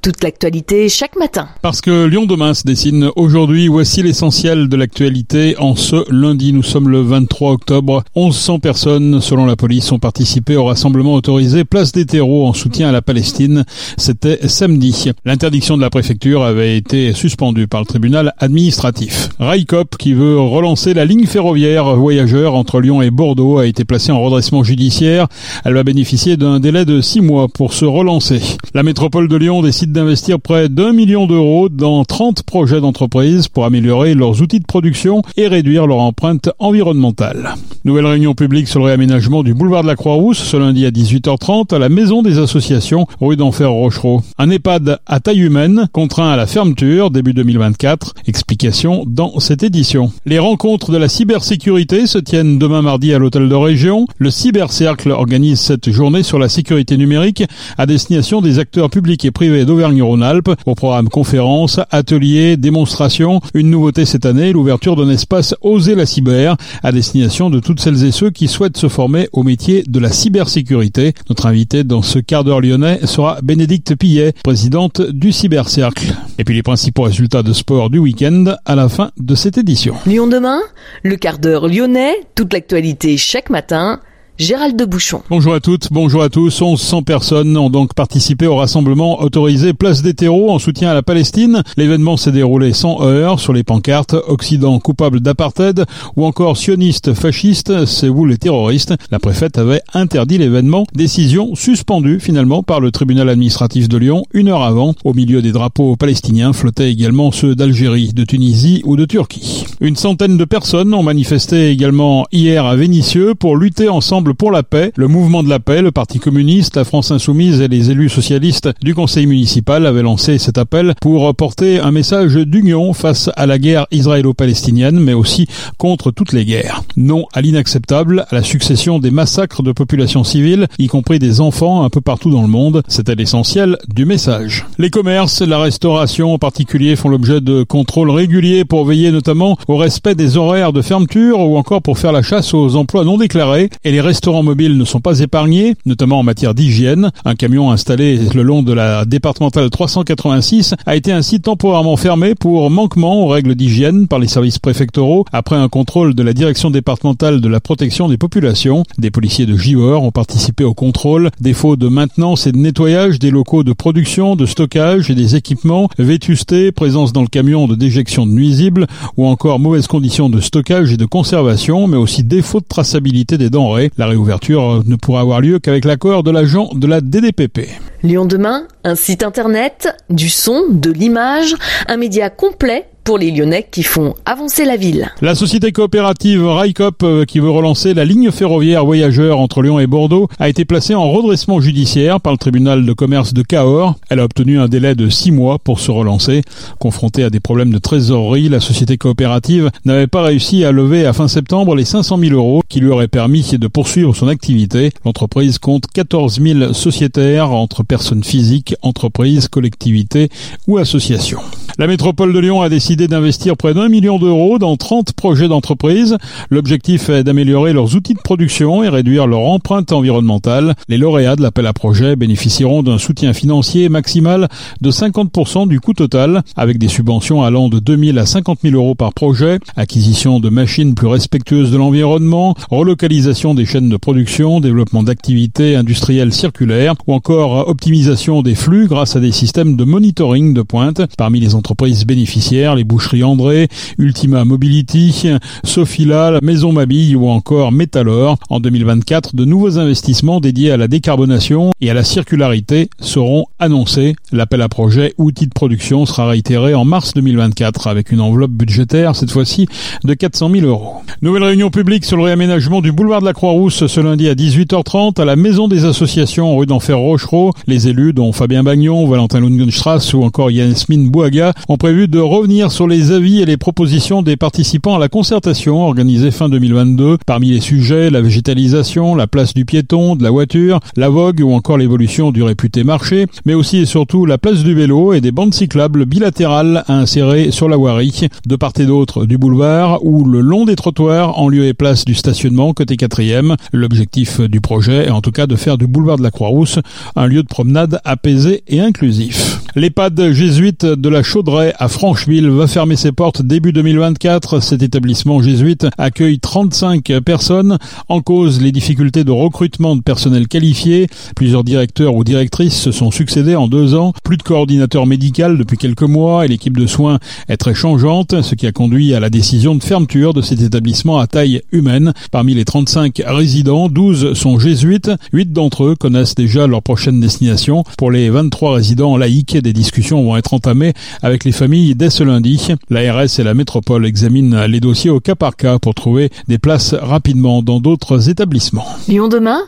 toute l'actualité chaque matin. Parce que Lyon demain se dessine aujourd'hui, voici l'essentiel de l'actualité. En ce lundi, nous sommes le 23 octobre. 1100 personnes, selon la police, ont participé au rassemblement autorisé Place des Terreaux en soutien à la Palestine. C'était samedi. L'interdiction de la préfecture avait été suspendue par le tribunal administratif. Raikop, qui veut relancer la ligne ferroviaire voyageur entre Lyon et Bordeaux, a été placée en redressement judiciaire. Elle va bénéficier d'un délai de six mois pour se relancer. La métropole de Lyon décide d'investir près d'un million d'euros dans 30 projets d'entreprise pour améliorer leurs outils de production et réduire leur empreinte environnementale. Nouvelle réunion publique sur le réaménagement du boulevard de la Croix-Rousse ce lundi à 18h30 à la Maison des Associations, rue d'Enfer Rochereau. Un EHPAD à taille humaine contraint à la fermeture début 2024. Explication dans cette édition. Les rencontres de la cybersécurité se tiennent demain mardi à l'hôtel de région. Le Cybercercle organise cette journée sur la sécurité numérique à destination des acteurs publics et privés Auvergne-Rhône-Alpes. Au programme conférences, ateliers, démonstrations. Une nouveauté cette année, l'ouverture d'un espace Oser la cyber à destination de toutes celles et ceux qui souhaitent se former au métier de la cybersécurité. Notre invité dans ce quart d'heure lyonnais sera Bénédicte Pillet, présidente du Cybercercle. Et puis les principaux résultats de sport du week-end à la fin de cette édition. Lyon demain, le quart d'heure lyonnais, toute l'actualité chaque matin Gérald de Bouchon. Bonjour à toutes, bonjour à tous. 1100 personnes ont donc participé au rassemblement autorisé Place des Terreaux en soutien à la Palestine. L'événement s'est déroulé sans heurts sur les pancartes Occident coupable d'apartheid ou encore sioniste fasciste, c'est vous les terroristes. La préfète avait interdit l'événement, décision suspendue finalement par le tribunal administratif de Lyon une heure avant. Au milieu des drapeaux palestiniens flottaient également ceux d'Algérie, de Tunisie ou de Turquie. Une centaine de personnes ont manifesté également hier à Vénissieux pour lutter ensemble pour la paix, le mouvement de la paix, le Parti communiste, la France insoumise et les élus socialistes du conseil municipal avaient lancé cet appel pour porter un message d'union face à la guerre israélo-palestinienne, mais aussi contre toutes les guerres. Non à l'inacceptable, à la succession des massacres de populations civiles, y compris des enfants un peu partout dans le monde. C'était l'essentiel du message. Les commerces, la restauration en particulier font l'objet de contrôles réguliers pour veiller notamment au respect des horaires de fermeture ou encore pour faire la chasse aux emplois non déclarés et les restaurants mobiles ne sont pas épargnés, notamment en matière d'hygiène. Un camion installé le long de la départementale 386 a été ainsi temporairement fermé pour manquement aux règles d'hygiène par les services préfectoraux après un contrôle de la direction départementale de la protection des populations. Des policiers de JOR ont participé au contrôle. Défaut de maintenance et de nettoyage des locaux de production, de stockage et des équipements, vétusté, présence dans le camion de déjection de nuisibles ou encore mauvaises conditions de stockage et de conservation, mais aussi défaut de traçabilité des denrées. Réouverture ne pourra avoir lieu qu'avec l'accord de l'agent de la DDPP. Lyon demain, un site internet, du son, de l'image, un média complet pour les Lyonnais qui font avancer la ville. La société coopérative Raikop, euh, qui veut relancer la ligne ferroviaire voyageur entre Lyon et Bordeaux, a été placée en redressement judiciaire par le tribunal de commerce de Cahors. Elle a obtenu un délai de six mois pour se relancer. Confrontée à des problèmes de trésorerie, la société coopérative n'avait pas réussi à lever à fin septembre les 500 000 euros qui lui auraient permis de poursuivre son activité. L'entreprise compte 14 000 sociétaires entre personnes physiques, entreprises, collectivités ou associations. La métropole de Lyon a décidé d'investir près d'un million d'euros dans 30 projets d'entreprise. L'objectif est d'améliorer leurs outils de production et réduire leur empreinte environnementale. Les lauréats de l'appel à projet bénéficieront d'un soutien financier maximal de 50% du coût total, avec des subventions allant de 2 000 à 50 000 euros par projet, acquisition de machines plus respectueuses de l'environnement, relocalisation des chaînes de production, développement d'activités industrielles circulaires ou encore optimisation des flux grâce à des systèmes de monitoring de pointe. Parmi les entreprises bénéficiaires, les boucheries André, Ultima Mobility, Sofila, Maison Mabille ou encore Metalor. En 2024, de nouveaux investissements dédiés à la décarbonation et à la circularité seront annoncés. L'appel à projet outils de production sera réitéré en mars 2024 avec une enveloppe budgétaire cette fois-ci de 400 000 euros. Nouvelle réunion publique sur le réaménagement du boulevard de la Croix-Rousse ce lundi à 18h30 à la Maison des Associations rue d'Enfer Rochereau. Les élus dont Fabien Bagnon, Valentin Lungenstrass ou encore Yasmine Bouaga ont prévu de revenir les avis et les propositions des participants à la concertation organisée fin 2022. Parmi les sujets, la végétalisation, la place du piéton, de la voiture, la vogue ou encore l'évolution du réputé marché, mais aussi et surtout la place du vélo et des bandes cyclables bilatérales à insérer sur la voirie, de part et d'autre du boulevard ou le long des trottoirs en lieu et place du stationnement côté quatrième. L'objectif du projet est en tout cas de faire du boulevard de la Croix-Rousse un lieu de promenade apaisé et inclusif. L'EHPAD jésuite de la Chaudray à Francheville va fermer ses portes début 2024. Cet établissement jésuite accueille 35 personnes. En cause, les difficultés de recrutement de personnel qualifié. Plusieurs directeurs ou directrices se sont succédés en deux ans. Plus de coordinateur médical depuis quelques mois et l'équipe de soins est très changeante, ce qui a conduit à la décision de fermeture de cet établissement à taille humaine. Parmi les 35 résidents, 12 sont jésuites. 8 d'entre eux connaissent déjà leur prochaine destination. Pour les 23 résidents laïcs, des discussions vont être entamées avec les familles dès ce lundi. L'ARS et la métropole examinent les dossiers au cas par cas pour trouver des places rapidement dans d'autres établissements. Lyon demain?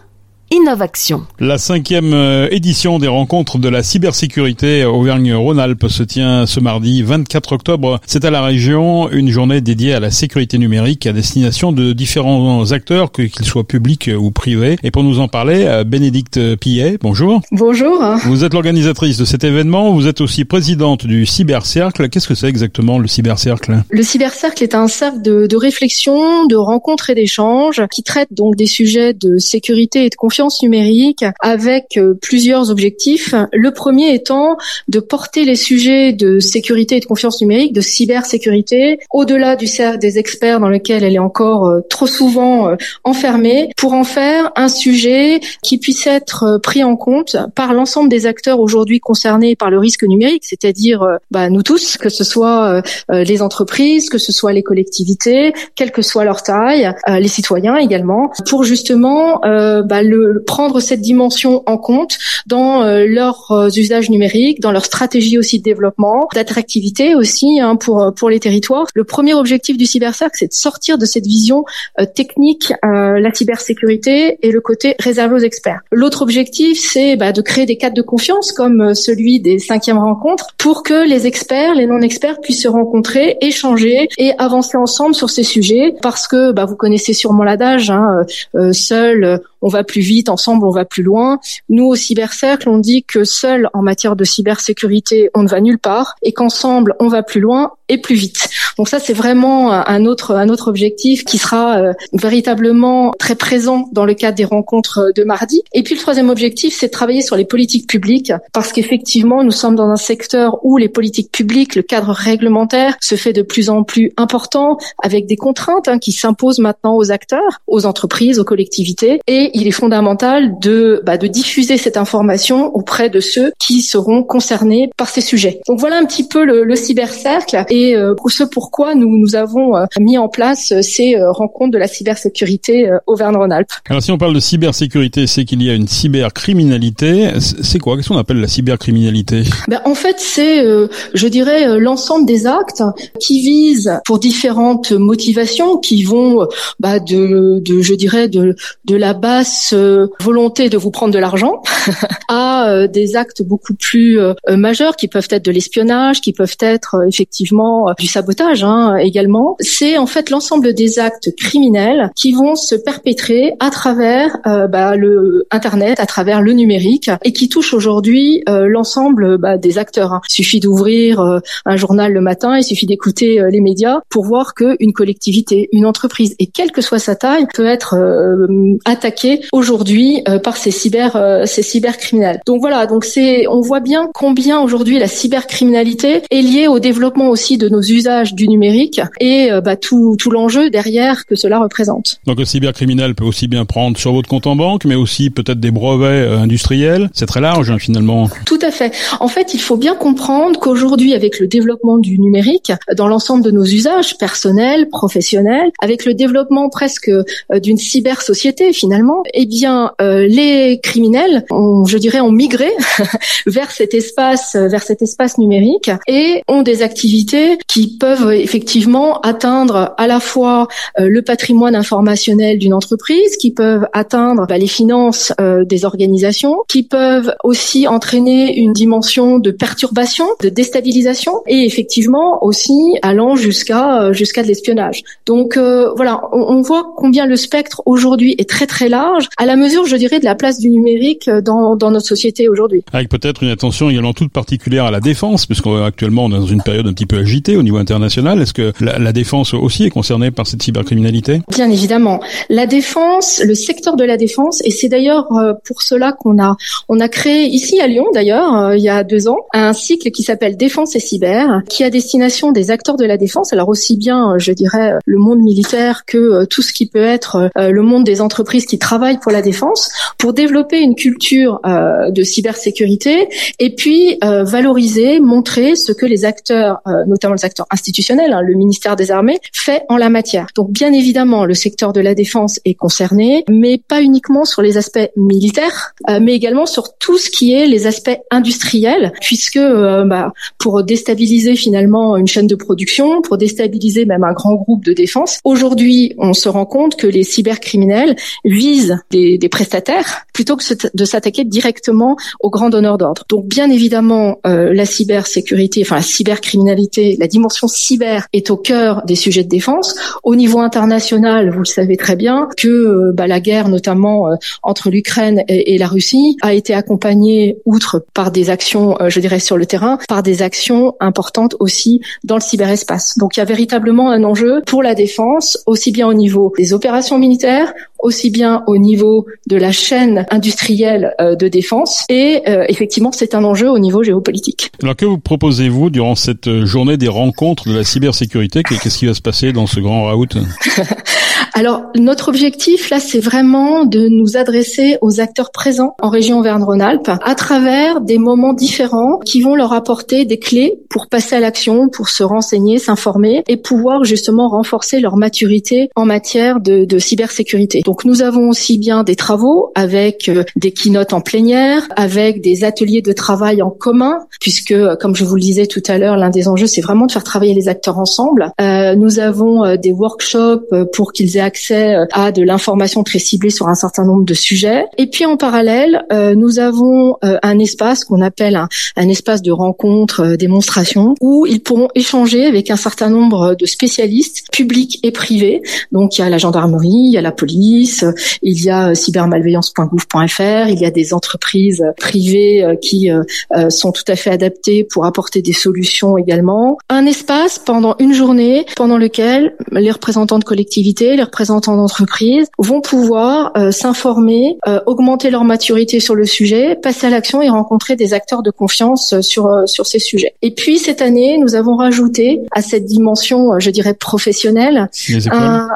Innovation. La cinquième euh, édition des rencontres de la cybersécurité Auvergne-Rhône-Alpes se tient ce mardi 24 octobre. C'est à la région une journée dédiée à la sécurité numérique à destination de différents acteurs, qu'ils soient publics ou privés. Et pour nous en parler, euh, Bénédicte Pillet, bonjour. Bonjour. Vous êtes l'organisatrice de cet événement. Vous êtes aussi présidente du Cybercercle. Qu'est-ce que c'est exactement le Cybercercle? Le Cybercercle est un cercle de, de réflexion, de rencontres et d'échanges qui traite donc des sujets de sécurité et de confiance numérique avec euh, plusieurs objectifs. Le premier étant de porter les sujets de sécurité et de confiance numérique, de cybersécurité, au-delà du cercle des experts dans lequel elle est encore euh, trop souvent euh, enfermée, pour en faire un sujet qui puisse être pris en compte par l'ensemble des acteurs aujourd'hui concernés par le risque numérique, c'est-à-dire bah, nous tous, que ce soit les entreprises, que ce soit les collectivités, quelle que soit leur taille, les citoyens également, pour justement bah, le, prendre cette dimension en compte dans euh, leurs euh, usages numériques, dans leur stratégie aussi de développement, d'attractivité aussi hein, pour euh, pour les territoires. Le premier objectif du cybercercle, c'est de sortir de cette vision technique, la cybersécurité et le côté réservé aux experts. L'autre objectif, c'est bah, de créer des cadres de confiance comme celui des cinquièmes rencontres pour que les experts, les non-experts puissent se rencontrer, échanger et avancer ensemble sur ces sujets parce que bah, vous connaissez sûrement l'adage, hein, seul on va plus ensemble on va plus loin. Nous au cybercercle, on dit que seul en matière de cybersécurité, on ne va nulle part et qu'ensemble on va plus loin et plus vite. Donc ça c'est vraiment un autre un autre objectif qui sera euh, véritablement très présent dans le cadre des rencontres de mardi. Et puis le troisième objectif, c'est de travailler sur les politiques publiques parce qu'effectivement, nous sommes dans un secteur où les politiques publiques, le cadre réglementaire se fait de plus en plus important avec des contraintes hein, qui s'imposent maintenant aux acteurs, aux entreprises, aux collectivités et il est fondamental de, bah, de diffuser cette information auprès de ceux qui seront concernés par ces sujets. Donc voilà un petit peu le, le cybercercle et euh, ce pourquoi nous, nous avons euh, mis en place euh, ces euh, rencontres de la cybersécurité Auvergne-Rhône-Alpes. Alors si on parle de cybersécurité, c'est qu'il y a une cybercriminalité. C'est quoi? Qu'est-ce qu'on appelle la cybercriminalité? Ben, En fait, c'est, je dirais, l'ensemble des actes qui visent pour différentes motivations, qui vont bah, de, de, je dirais, de, de la base euh, volonté de vous prendre de l'argent à des actes beaucoup plus majeurs qui peuvent être de l'espionnage, qui peuvent être effectivement du sabotage hein, également. C'est en fait l'ensemble des actes criminels qui vont se perpétrer à travers bah, le Internet, à travers le numérique et qui touchent aujourd'hui l'ensemble bah, des acteurs. Hein. Il suffit d'ouvrir un journal le matin, il suffit d'écouter les médias pour voir qu'une collectivité, une entreprise, et quelle que soit sa taille, peut être attaquée aujourd'hui euh, par ces cyber euh, ces cybercriminels. Donc voilà, donc c'est on voit bien combien aujourd'hui la cybercriminalité est liée au développement aussi de nos usages du numérique et euh, bah, tout tout l'enjeu derrière que cela représente. Donc le cybercriminel peut aussi bien prendre sur votre compte en banque, mais aussi peut-être des brevets industriels. C'est très large hein, finalement. Tout à fait. En fait, il faut bien comprendre qu'aujourd'hui, avec le développement du numérique, dans l'ensemble de nos usages personnels, professionnels, avec le développement presque d'une cyber société finalement eh bien, euh, les criminels, ont, je dirais, ont migré vers cet espace, vers cet espace numérique et ont des activités qui peuvent effectivement atteindre à la fois le patrimoine informationnel d'une entreprise, qui peuvent atteindre bah, les finances des organisations, qui peuvent aussi entraîner une dimension de perturbation, de déstabilisation, et effectivement aussi allant jusqu'à jusqu'à de l'espionnage. Donc voilà, on, on voit combien le spectre aujourd'hui est très très large, à la mesure, je dirais, de la place du numérique dans, dans notre société aujourd'hui. Avec peut-être une attention également toute particulière à la défense, puisqu'actuellement on est dans une période un petit peu agitée au niveau international. Est-ce que la, défense aussi est concernée par cette cybercriminalité? Bien évidemment. La défense, le secteur de la défense, et c'est d'ailleurs euh, pour cela qu'on a on a créé ici à Lyon d'ailleurs euh, il y a deux ans un cycle qui s'appelle Défense et cyber, qui à destination des acteurs de la défense. Alors aussi bien, je dirais, le monde militaire que tout ce qui peut être le monde des entreprises qui travaillent pour la défense, pour développer une culture euh, de cybersécurité et puis euh, valoriser, montrer ce que les acteurs, euh, notamment les acteurs institutionnels, hein, le ministère des Armées, fait en la matière. Donc bien évidemment, le secteur de la défense est concerné, mais pas uniquement sur les aspects militaires, mais également sur tout ce qui est les aspects industriels, puisque bah, pour déstabiliser finalement une chaîne de production, pour déstabiliser même un grand groupe de défense, aujourd'hui, on se rend compte que les cybercriminels visent des, des prestataires plutôt que de s'attaquer directement aux grands donneurs d'ordre. Donc bien évidemment, euh, la cybersécurité, enfin la cybercriminalité, la dimension cyber est au cœur des sujets de défense. Au niveau international, vous le savez très bien, que euh, bah, la guerre notamment euh, entre l'Ukraine et, la Russie a été accompagnée, outre par des actions, euh, je dirais sur le terrain, par des actions importantes aussi dans le cyberespace. Donc il y a véritablement un enjeu pour la défense, aussi bien au niveau des opérations militaires, aussi bien au niveau de la chaîne industrielle de défense et effectivement c'est un enjeu au niveau géopolitique. Alors que vous proposez-vous durant cette journée des rencontres de la cybersécurité Qu'est-ce qui va se passer dans ce grand raout? Alors notre objectif là c'est vraiment de nous adresser aux acteurs présents en région Auvergne-Rhône-Alpes à travers des moments différents qui vont leur apporter des clés pour passer à l'action, pour se renseigner, s'informer et pouvoir justement renforcer leur maturité en matière de, de cybersécurité. Donc nous avons aussi bien des travaux avec euh, des keynotes en plénière, avec des ateliers de travail en commun, puisque euh, comme je vous le disais tout à l'heure, l'un des enjeux c'est vraiment de faire travailler les acteurs ensemble. Euh, nous avons euh, des workshops pour qu'ils aient accès à de l'information très ciblée sur un certain nombre de sujets. Et puis en parallèle, euh, nous avons un espace qu'on appelle un, un, espace de rencontre, démonstration, où ils pourront échanger avec un certain nombre de spécialistes publics et privés. Donc il y a la gendarmerie, il y a la police il y a euh, cybermalveillance.gouv.fr, il y a des entreprises privées euh, qui euh, sont tout à fait adaptées pour apporter des solutions également. Un espace pendant une journée pendant lequel les représentants de collectivités, représentants d'entreprises vont pouvoir s'informer, augmenter leur maturité sur le sujet, passer à l'action et rencontrer des acteurs de confiance sur sur ces sujets. Et puis cette année, nous avons rajouté à cette dimension, je dirais professionnelle, un,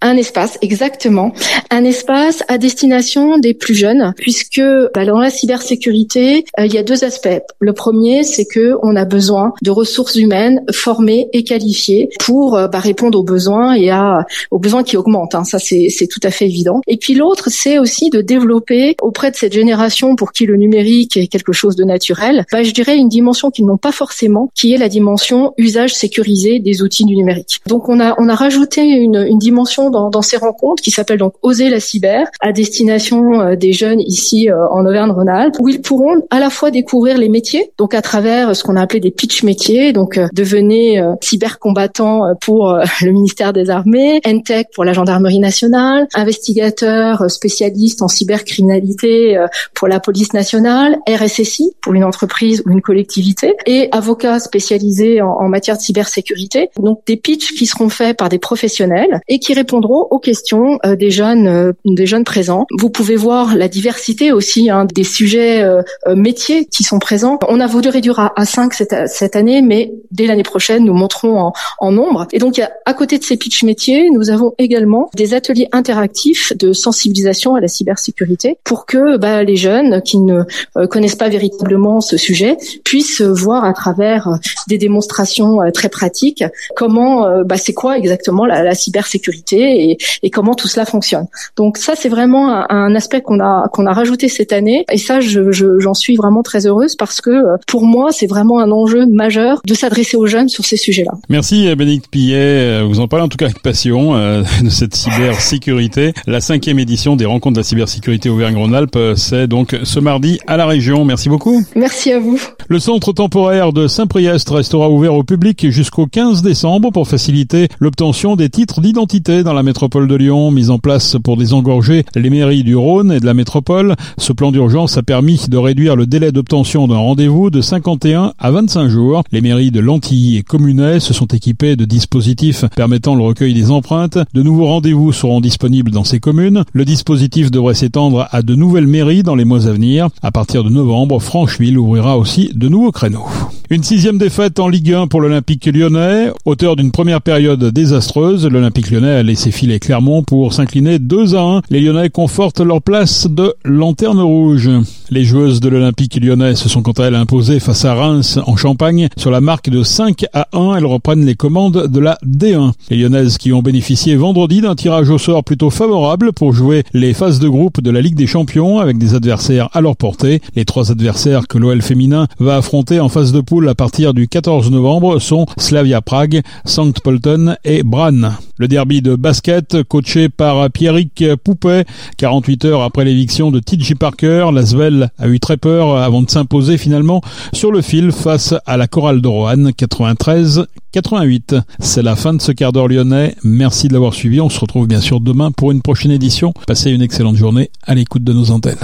un espace, exactement. Un espace à destination des plus jeunes, puisque bah, dans la cybersécurité, euh, il y a deux aspects. Le premier, c'est que on a besoin de ressources humaines formées et qualifiées pour euh, bah, répondre aux besoins et à, aux besoins qui augmentent. Hein. Ça, c'est tout à fait évident. Et puis l'autre, c'est aussi de développer auprès de cette génération pour qui le numérique est quelque chose de naturel, bah, je dirais une dimension qu'ils n'ont pas forcément, qui est la dimension usage sécurisé des outils du numérique. Donc on a, on a rajouté une, une dimension dans, ces rencontres qui s'appellent donc Oser la cyber à destination euh, des jeunes ici euh, en Auvergne-Rhône-Alpes où ils pourront à la fois découvrir les métiers donc à travers ce qu'on a appelé des pitch métiers donc euh, devenez cyber combattant pour le ministère des Armées, NTEC pour la gendarmerie nationale, investigateur spécialiste en cybercriminalité pour la police nationale, RSSI pour une entreprise ou une collectivité et avocat spécialisé en, en matière de cybersécurité. Donc des pitchs qui seront faits par des professionnels et qui aux questions euh, des jeunes, euh, des jeunes présents. Vous pouvez voir la diversité aussi hein, des sujets euh, métiers qui sont présents. On a voulu réduire à, à 5 cette, année, mais dès l'année prochaine, nous monterons en, nombre. Et donc, à côté de ces pitch métiers, nous avons également des ateliers interactifs de sensibilisation à la cybersécurité pour que bah, les jeunes qui ne connaissent pas véritablement ce sujet puissent voir à travers des démonstrations très pratiques comment, bah, c'est quoi exactement la cybersécurité et, et, comment tout cela fonctionne. Donc ça, c'est vraiment un, un, aspect qu'on a qu'on a rajouté cette année, et ça, j'en je, j'en suis vraiment très heureuse parce que pour moi, c'est vraiment un enjeu majeur de s'adresser aux jeunes sur ces sujets-là. Merci Bénédicte Pillet, vous en parlez en tout cas avec passion de cette cybersécurité. La cinquième édition des rencontres de la cybersécurité Auvergne-Rhône-Alpes, c'est donc ce mardi à la région. Merci beaucoup. Merci à vous. Le centre temporaire de Saint-Priest restera ouvert au public jusqu'au 15 décembre pour faciliter l'obtention des titres d'identité dans la métropole de Lyon, mise en place pour désengorger les mairies du Rhône et de la métropole. Ce plan d'urgence a permis de réduire le délai d'obtention d'un rendez-vous de 51 à 25 jours. Les mairies de Lantilly et Communet se sont équipées de dispositifs permettant le recueil des empreintes. De nouveaux rendez-vous seront disponibles dans ces communes. Le dispositif devrait s'étendre à de nouvelles mairies dans les mois à venir. À partir de novembre, Francheville ouvrira aussi de nouveaux créneaux. Une sixième défaite en Ligue 1 pour l'Olympique lyonnais. Auteur d'une première période désastreuse, l'Olympique lyonnais a laissé filer Clermont pour s'incliner 2 à 1. Les Lyonnais confortent leur place de lanterne rouge. Les joueuses de l'Olympique lyonnais se sont quant à elles imposées face à Reims en Champagne sur la marque de 5 à 1. Elles reprennent les commandes de la D1. Les Lyonnaises qui ont bénéficié vendredi d'un tirage au sort plutôt favorable pour jouer les phases de groupe de la Ligue des Champions avec des adversaires à leur portée. Les trois adversaires que l'OL féminin va affronter en phase de poule à partir du 14 novembre sont Slavia Prague, Sankt Polten et Brann. Le derby de basket, coaché par Pierrick Poupet, 48 heures après l'éviction de TJ Parker, Lasvel a eu très peur avant de s'imposer finalement sur le fil face à la chorale de Roanne, 93-88. C'est la fin de ce quart d'heure lyonnais. Merci de l'avoir suivi. On se retrouve bien sûr demain pour une prochaine édition. Passez une excellente journée à l'écoute de nos antennes.